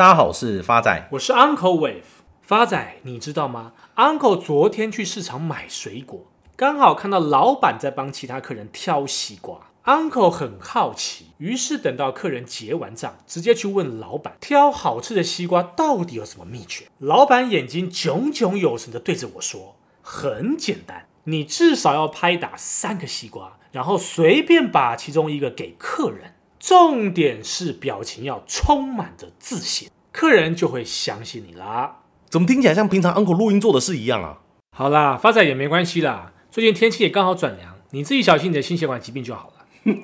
大家好，我是发仔，我是 Uncle Wave。发仔，你知道吗？Uncle 昨天去市场买水果，刚好看到老板在帮其他客人挑西瓜。Uncle 很好奇，于是等到客人结完账，直接去问老板挑好吃的西瓜到底有什么秘诀。老板眼睛炯炯有神地对着我说：“很简单，你至少要拍打三个西瓜。”然后随便把其中一个给客人，重点是表情要充满着自信，客人就会相信你啦。怎么听起来像平常 Uncle 录音做的事一样啊？好啦，发展也没关系啦，最近天气也刚好转凉，你自己小心你的心血管疾病就好了。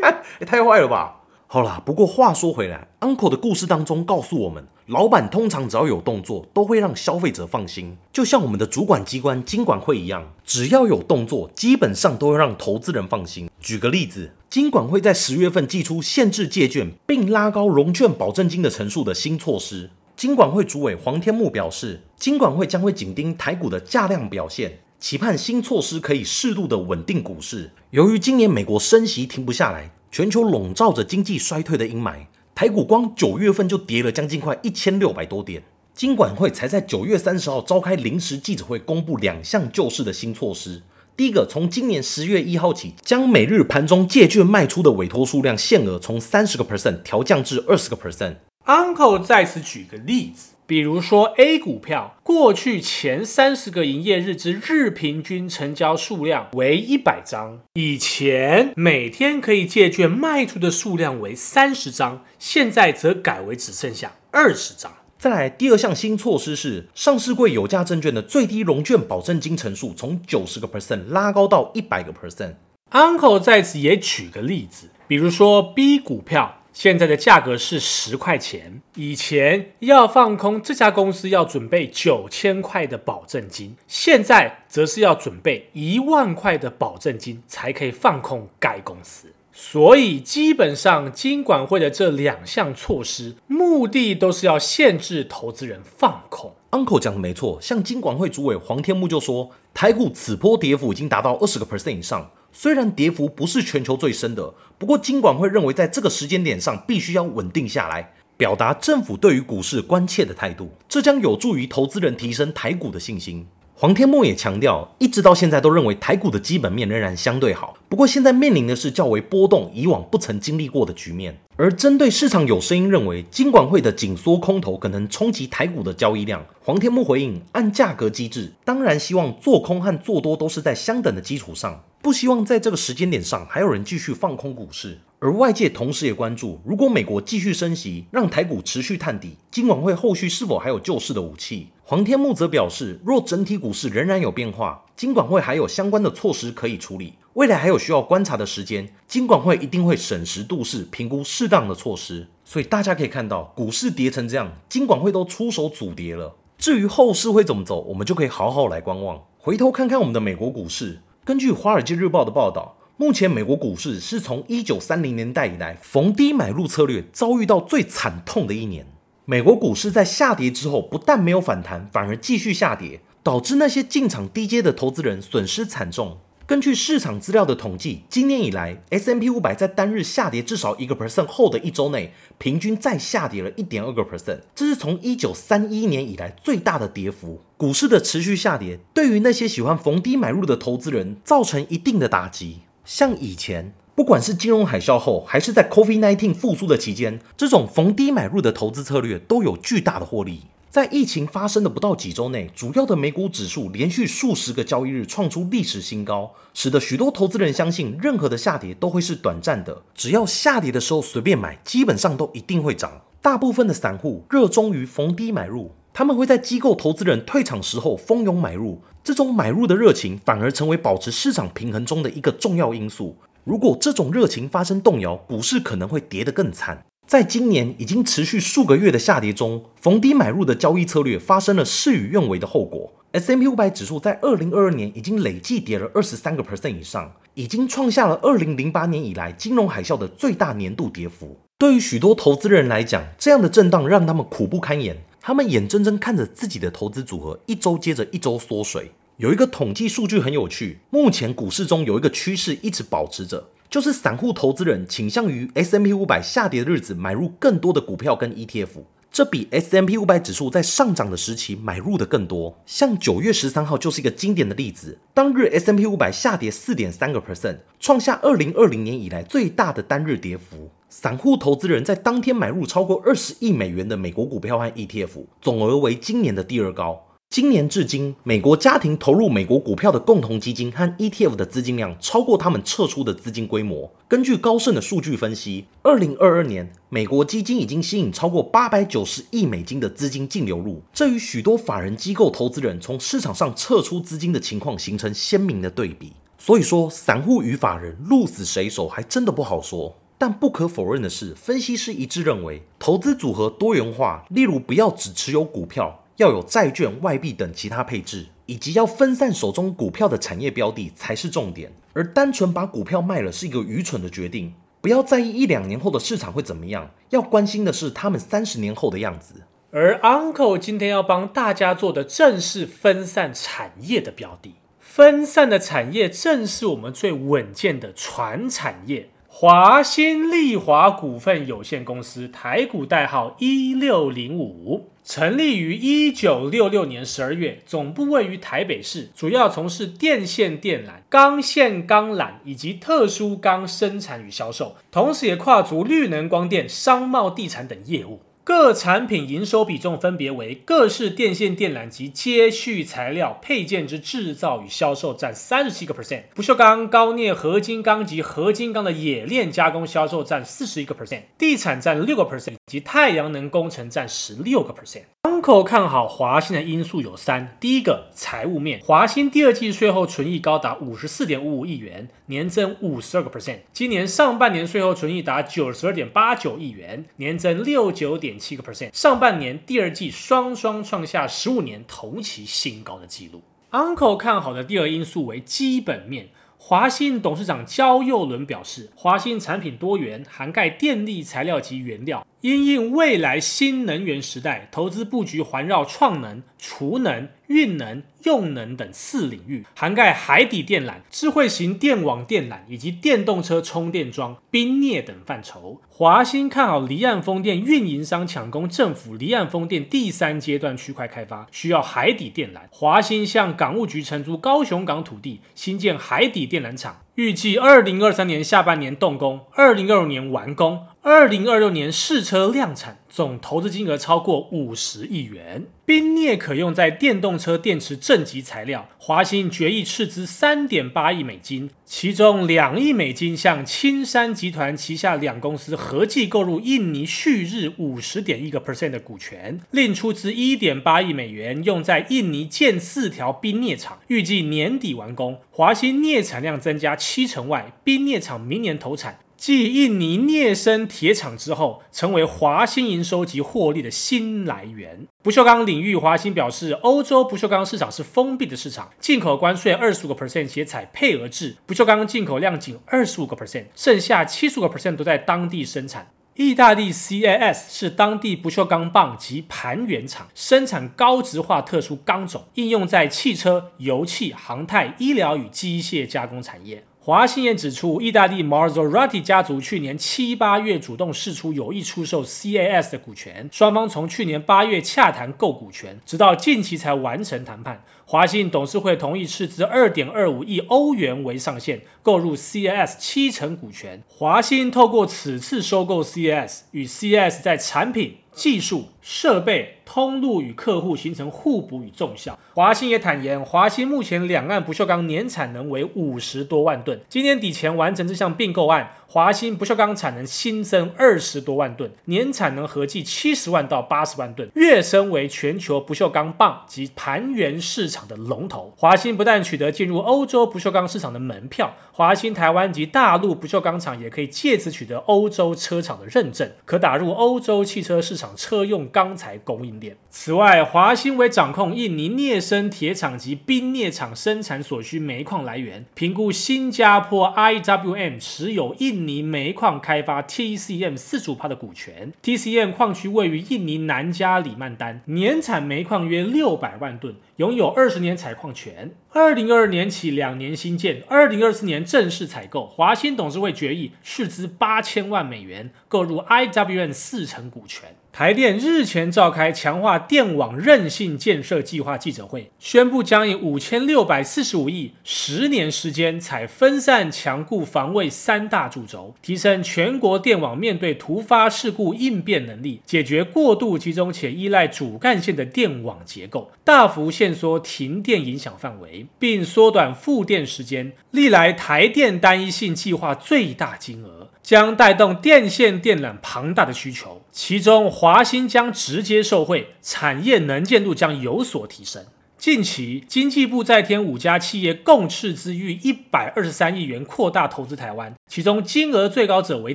看，也太坏了吧！好啦，不过话说回来，Uncle 的故事当中告诉我们，老板通常只要有动作，都会让消费者放心。就像我们的主管机关金管会一样，只要有动作，基本上都会让投资人放心。举个例子，金管会在十月份祭出限制借券并拉高融券保证金的成数的新措施。金管会主委黄天牧表示，金管会将会紧盯台股的价量表现，期盼新措施可以适度的稳定股市。由于今年美国升息停不下来。全球笼罩着经济衰退的阴霾，台股光九月份就跌了将近快一千六百多点。金管会才在九月三十号召开临时记者会，公布两项救市的新措施。第一个，从今年十月一号起，将每日盘中借券卖出的委托数量限额从三十个 percent 调降至二十个 percent。Uncle 在此举个例子。比如说，A 股票过去前三十个营业日之日平均成交数量为一百张，以前每天可以借券卖出的数量为三十张，现在则改为只剩下二十张。再来，第二项新措施是，上市柜有价证券的最低融券保证金成数从九十个 percent 拉高到一百个 percent。Uncle 在此也举个例子，比如说 B 股票。现在的价格是十块钱，以前要放空这家公司要准备九千块的保证金，现在则是要准备一万块的保证金才可以放空该公司。所以基本上金管会的这两项措施，目的都是要限制投资人放空。Uncle 讲的没错，像金管会主委黄天木就说，台股此波跌幅已经达到二十个 percent 以上。虽然跌幅不是全球最深的，不过金管会认为在这个时间点上必须要稳定下来，表达政府对于股市关切的态度，这将有助于投资人提升台股的信心。黄天牧也强调，一直到现在都认为台股的基本面仍然相对好，不过现在面临的是较为波动、以往不曾经历过的局面。而针对市场有声音认为金管会的紧缩空头可能冲击台股的交易量，黄天牧回应：按价格机制，当然希望做空和做多都是在相等的基础上。不希望在这个时间点上还有人继续放空股市，而外界同时也关注，如果美国继续升息，让台股持续探底，金管会后续是否还有救市的武器？黄天木则表示，若整体股市仍然有变化，金管会还有相关的措施可以处理，未来还有需要观察的时间，金管会一定会审时度势，评估适当的措施。所以大家可以看到，股市跌成这样，金管会都出手阻跌了。至于后市会怎么走，我们就可以好好来观望。回头看看我们的美国股市。根据《华尔街日报》的报道，目前美国股市是从一九三零年代以来逢低买入策略遭遇到最惨痛的一年。美国股市在下跌之后，不但没有反弹，反而继续下跌，导致那些进场低阶的投资人损失惨重。根据市场资料的统计，今年以来，S M P 五百在单日下跌至少一个 percent 后的一周内，平均再下跌了一点二个 percent，这是从一九三一年以来最大的跌幅。股市的持续下跌，对于那些喜欢逢低买入的投资人造成一定的打击。像以前，不管是金融海啸后，还是在 COVID-19 复苏的期间，这种逢低买入的投资策略都有巨大的获利。在疫情发生的不到几周内，主要的美股指数连续数十个交易日创出历史新高，使得许多投资人相信，任何的下跌都会是短暂的，只要下跌的时候随便买，基本上都一定会涨。大部分的散户热衷于逢低买入，他们会在机构投资人退场时候蜂拥买入，这种买入的热情反而成为保持市场平衡中的一个重要因素。如果这种热情发生动摇，股市可能会跌得更惨。在今年已经持续数个月的下跌中，逢低买入的交易策略发生了事与愿违的后果。S&P 500指数在二零二二年已经累计跌了二十三个 percent 以上，已经创下了二零零八年以来金融海啸的最大年度跌幅。对于许多投资人来讲，这样的震荡让他们苦不堪言，他们眼睁睁看着自己的投资组合一周接着一周缩水。有一个统计数据很有趣，目前股市中有一个趋势一直保持着。就是散户投资人倾向于 S M P 五百下跌的日子买入更多的股票跟 ETF，这比 S M P 五百指数在上涨的时期买入的更多。像九月十三号就是一个经典的例子，当日 S M P 五百下跌四点三个 percent，创下二零二零年以来最大的单日跌幅。散户投资人在当天买入超过二十亿美元的美国股票和 ETF，总额为今年的第二高。今年至今，美国家庭投入美国股票的共同基金和 ETF 的资金量超过他们撤出的资金规模。根据高盛的数据分析，二零二二年，美国基金已经吸引超过八百九十亿美金的资金净流入，这与许多法人机构投资人从市场上撤出资金的情况形成鲜明的对比。所以说，散户与法人鹿死谁手还真的不好说。但不可否认的是，分析师一致认为，投资组合多元化，例如不要只持有股票。要有债券、外币等其他配置，以及要分散手中股票的产业标的才是重点。而单纯把股票卖了是一个愚蠢的决定。不要在意一两年后的市场会怎么样，要关心的是他们三十年后的样子。而 Uncle 今天要帮大家做的正是分散产业的标的。分散的产业正是我们最稳健的传产业。华新丽华股份有限公司，台股代号一六零五。成立于一九六六年十二月，总部位于台北市，主要从事电线电缆、钢线钢缆以及特殊钢生产与销售，同时也跨足绿能、光电、商贸、地产等业务。各产品营收比重分别为各式电线电缆及接续材料配件之制造与销售占三十七个 percent，不锈钢、高镍合金钢及合金钢的冶炼加工销售占四十一个 percent，地产占六个 percent，及太阳能工程占十六个 percent。Uncle 看好华新的因素有三：第一个，财务面，华新第二季税后纯益高达五十四点五五亿元，年增五十二个 percent；今年上半年税后纯益达九十二点八九亿元，年增六九点七个 percent。上半年、第二季双双创下十五年同期新高的纪录。Uncle 看好的第二因素为基本面。华信董事长焦佑伦表示，华信产品多元，涵盖电力材料及原料，因应未来新能源时代，投资布局环绕创能、储能、运能、用能等四领域，涵盖海底电缆、智慧型电网电缆以及电动车充电桩、冰镍等范畴。华新看好离岸风电运营商抢攻政府离岸风电第三阶段区块开发，需要海底电缆。华新向港务局承租高雄港土地，新建海底电缆厂。预计二零二三年下半年动工，二零二五年完工，二零二六年试车量产，总投资金额超过五十亿元。冰镍可用在电动车电池正极材料，华新决议斥资三点八亿美金，其中两亿美金向青山集团旗下两公司合计购入印尼旭日五十点一个 percent 的股权，另出资一点八亿美元用在印尼建四条冰镍厂，预计年底完工。华兴镍产量增加七成外，冰镍厂明年投产，继印尼镍生铁厂之后，成为华新营收及获利的新来源。不锈钢领域，华新表示，欧洲不锈钢市场是封闭的市场，进口关税二十五个 percent，且采配额制，不锈钢进口量仅二十五个 percent，剩下七十个 percent 都在当地生产。意大利 CAS 是当地不锈钢棒及盘圆厂，生产高值化特殊钢种，应用在汽车、油气、航太、医疗与机械加工产业。华新也指出，意大利 Marzorati 家族去年七八月主动释出有意出售 CAS 的股权，双方从去年八月洽谈购股权，直到近期才完成谈判。华新董事会同意斥资二点二五亿欧元为上限，购入 CAS 七成股权。华新透过此次收购 CAS，与 CAS 在产品、技术、设备、通路与客户形成互补与纵向。华新也坦言，华新目前两岸不锈钢年产能为五十多万吨，今年底前完成这项并购案，华新不锈钢产能新增二十多万吨，年产能合计七十万到八十万吨，跃升为全球不锈钢棒及盘圆市场的龙头。华新不但取得进入欧洲不锈钢市场的门票，华新台湾及大陆不锈钢厂也可以借此取得欧洲车厂的认证，可打入欧洲汽车市场车用钢。材供应链。此外，华兴为掌控印尼镍生铁厂及冰镍厂生产所需煤矿来源，评估新加坡 IWM 持有印尼煤矿开发 TCM 四十五趴的股权。TCM 矿区位于印尼南加里曼丹，年产煤矿约六百万吨，拥有二十年采矿权。二零二二年起两年新建，二零二四年正式采购。华兴董事会决议斥资八千万美元购入 IWM 四成股权。台电日前召开强化电网韧性建设计划记者会，宣布将以五千六百四十五亿十年时间，采分散、强固、防卫三大主轴，提升全国电网面对突发事故应变能力，解决过度集中且依赖主干线的电网结构，大幅限缩停电影响范围，并缩短复电时间，历来台电单一性计划最大金额。将带动电线电缆庞大的需求，其中华兴将直接受惠，产业能见度将有所提升。近期，经济部再添五家企业共斥资逾一百二十三亿元扩大投资台湾，其中金额最高者为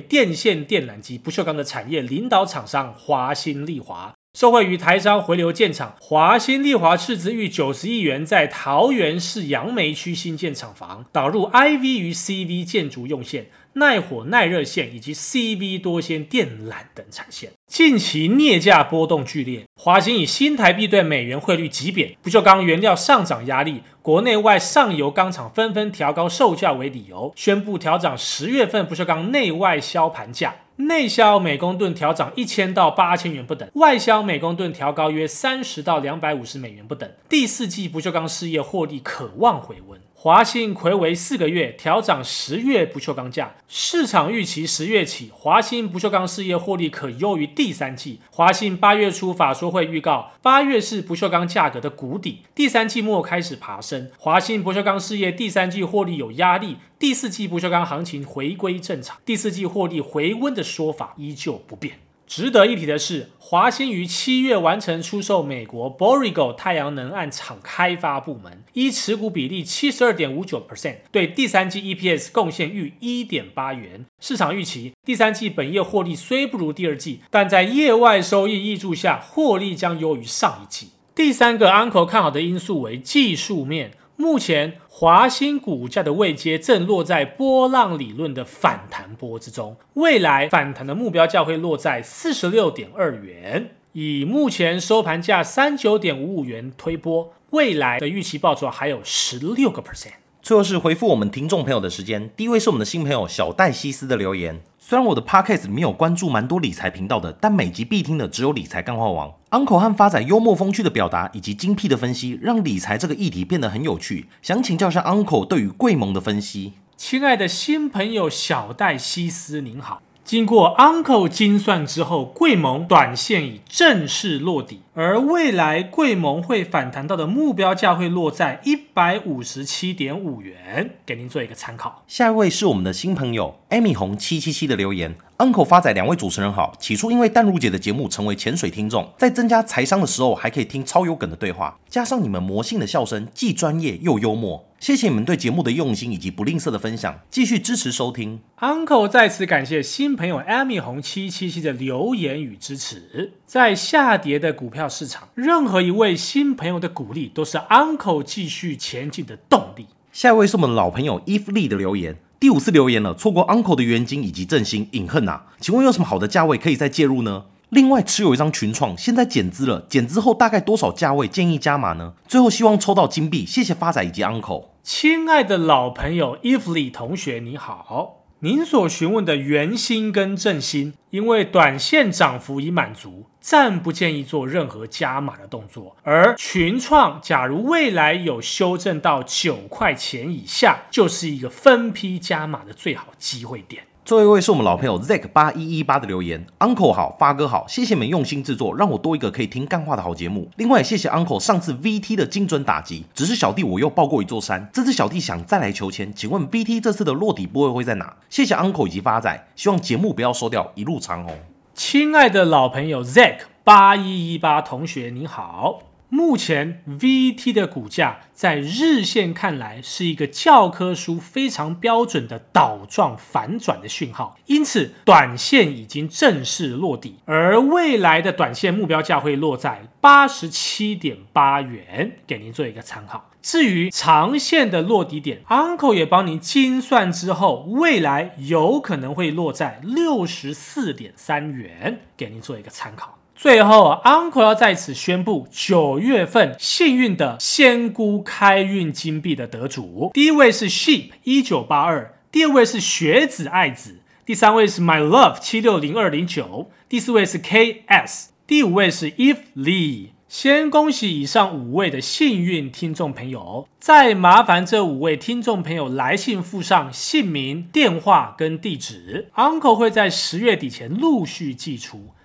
电线电缆及不锈钢的产业领导厂商华兴丽华。受惠于台商回流建厂，华兴丽华斥资逾九十亿元在桃园市杨梅区新建厂房，导入 IV 与 CV 建筑用线。耐火耐热线以及 CV 多纤电缆等产线，近期镍价波动剧烈，华兴以新台币对美元汇率急贬、不锈钢原料上涨压力、国内外上游钢厂纷纷调高售价为理由，宣布调涨十月份不锈钢内外销盘价，内销每公吨调涨一千到八千元不等，外销每公吨调高约三十到两百五十美元不等。第四季不锈钢事业获利可望回温。华兴睽违四个月调涨十月不锈钢价，市场预期十月起华兴不锈钢事业获利可优于第三季。华兴八月初法说会预告，八月是不锈钢价格的谷底，第三季末开始爬升。华兴不锈钢事业第三季获利有压力，第四季不锈钢行情回归正常，第四季获利回温的说法依旧不变。值得一提的是，华兴于七月完成出售美国 Borrego 太阳能案厂开发部门，依持股比例七十二点五九 percent，对第三季 EPS 贡献逾一点八元。市场预期第三季本业获利虽不如第二季，但在业外收益挹注下，获利将优于上一季。第三个 Uncle 看好的因素为技术面。目前华兴股价的位阶正落在波浪理论的反弹波之中，未来反弹的目标价会落在四十六点二元，以目前收盘价三九点五五元推波，未来的预期报酬还有十六个 percent。最后是回复我们听众朋友的时间，第一位是我们的新朋友小戴西斯的留言。虽然我的 podcast 里面有关注蛮多理财频道的，但每集必听的只有理财干货王。Uncle 和发仔幽默风趣的表达以及精辟的分析，让理财这个议题变得很有趣。想请教一下 Uncle 对于贵盟的分析。亲爱的新朋友小戴西斯，您好。经过 Uncle 精算之后，贵盟短线已正式落底，而未来贵盟会反弹到的目标价会落在一百五十七点五元，给您做一个参考。下一位是我们的新朋友 Amy 红七七七的留言。Uncle 发仔两位主持人好。起初因为淡如姐的节目成为潜水听众，在增加财商的时候还可以听超有梗的对话，加上你们魔性的笑声，既专业又幽默。谢谢你们对节目的用心以及不吝啬的分享，继续支持收听。Uncle 再次感谢新朋友 Amy 红七七七的留言与支持。在下跌的股票市场，任何一位新朋友的鼓励都是 Uncle 继续前进的动力。下一位是我们的老朋友 Eve Lee 的留言。第五次留言了，错过 Uncle 的原金以及振兴隐恨呐，请问有什么好的价位可以再介入呢？另外持有一张群创，现在减资了，减资后大概多少价位建议加码呢？最后希望抽到金币，谢谢发仔以及 Uncle。亲爱的老朋友 Eve 李同学你好。您所询问的元芯跟正心，因为短线涨幅已满足，暂不建议做任何加码的动作。而群创，假如未来有修正到九块钱以下，就是一个分批加码的最好机会点。最后一位是我们老朋友 Zack 八一一八的留言，Uncle 好，发哥好，谢谢你们用心制作，让我多一个可以听干话的好节目。另外也谢谢 Uncle 上次 VT 的精准打击，只是小弟我又抱过一座山，这次小弟想再来求签，请问 VT 这次的落底部位会在哪？谢谢 Uncle 以及发仔，希望节目不要收掉，一路长虹。亲爱的老朋友 Zack 八一一八同学你好。目前 VT 的股价在日线看来是一个教科书非常标准的倒状反转的讯号，因此短线已经正式落底，而未来的短线目标价会落在八十七点八元，给您做一个参考。至于长线的落底点，Uncle 也帮您精算之后，未来有可能会落在六十四点三元，给您做一个参考。最后，Uncle 要在此宣布九月份幸运的仙姑开运金币的得主。第一位是 Sheep 一九八二，第二位是学子爱子，第三位是 My Love 七六零二零九，第四位是 KS，第五位是 Eve Lee。先恭喜以上五位的幸运听众朋友，再麻烦这五位听众朋友来信附上姓名、电话跟地址，Uncle 会在十月底前陆续寄出。